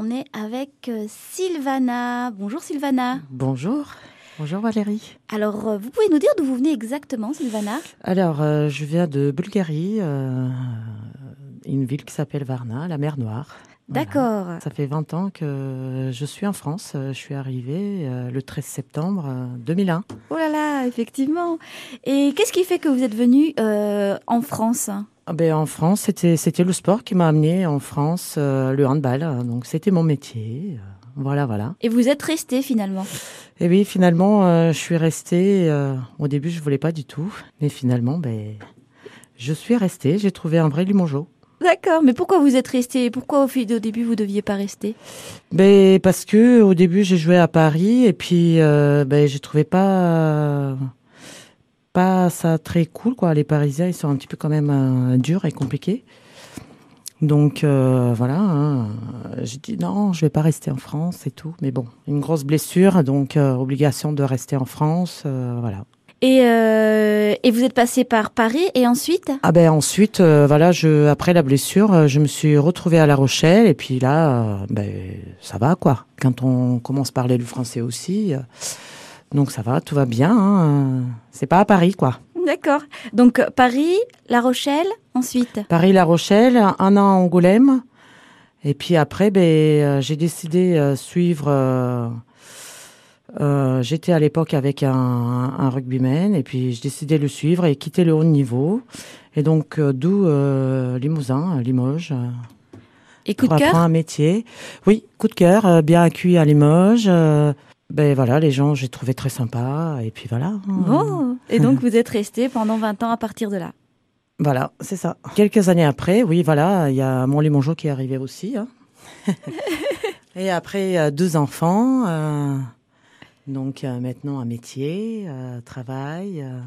On est avec euh, Sylvana. Bonjour Sylvana. Bonjour. Bonjour Valérie. Alors, euh, vous pouvez nous dire d'où vous venez exactement, Sylvana? Alors, euh, je viens de Bulgarie, euh, une ville qui s'appelle Varna, la mer Noire. Voilà. D'accord. Ça fait 20 ans que je suis en France. Je suis arrivée euh, le 13 septembre euh, 2001. Oh là là, effectivement. Et qu'est-ce qui fait que vous êtes venu euh, en France? Ah ben, en France, c'était c'était le sport qui m'a amené en France, euh, le handball. Donc, c'était mon métier. Euh, Voilà, voilà. Et vous êtes resté finalement? Et oui, finalement, euh, je suis restée. euh, au début, je voulais pas du tout, mais finalement, ben, je suis restée. J'ai trouvé un vrai limongeau. D'accord, mais pourquoi vous êtes resté? Pourquoi au, début vous deviez pas rester? Ben parce que au début j'ai joué à Paris et puis euh, ben j'ai trouvé pas pas ça très cool quoi. Les Parisiens ils sont un petit peu quand même euh, durs et compliqués. Donc euh, voilà, hein. j'ai dit non, je vais pas rester en France et tout. Mais bon, une grosse blessure, donc euh, obligation de rester en France, euh, voilà. Et, euh, et vous êtes passé par Paris et ensuite? Ah ben ensuite, euh, voilà, je après la blessure, euh, je me suis retrouvée à La Rochelle et puis là, euh, ben ça va quoi. Quand on commence à parler le français aussi, donc ça va, tout va bien. Hein, c'est pas à Paris quoi. D'accord. Donc Paris, La Rochelle, ensuite? Paris, La Rochelle, un an à Angoulême et puis après, ben j'ai décidé euh, suivre. Euh, J'étais à l'époque avec un, un rugbyman et puis j'ai décidé de le suivre et quitter le haut niveau. Et donc euh, d'où euh, Limousin, Limoges. Et coup de cœur un métier. Oui, coup de cœur, bien accueilli à Limoges. ben voilà, les gens, j'ai trouvé très sympa. Et puis voilà. Bon, et donc vous êtes resté pendant 20 ans à partir de là. Voilà, c'est ça. Quelques années après, oui, voilà, il y a mon limongeau qui est arrivé aussi. hein. et après, deux enfants. Donc euh, maintenant, un métier, euh, travail. euh,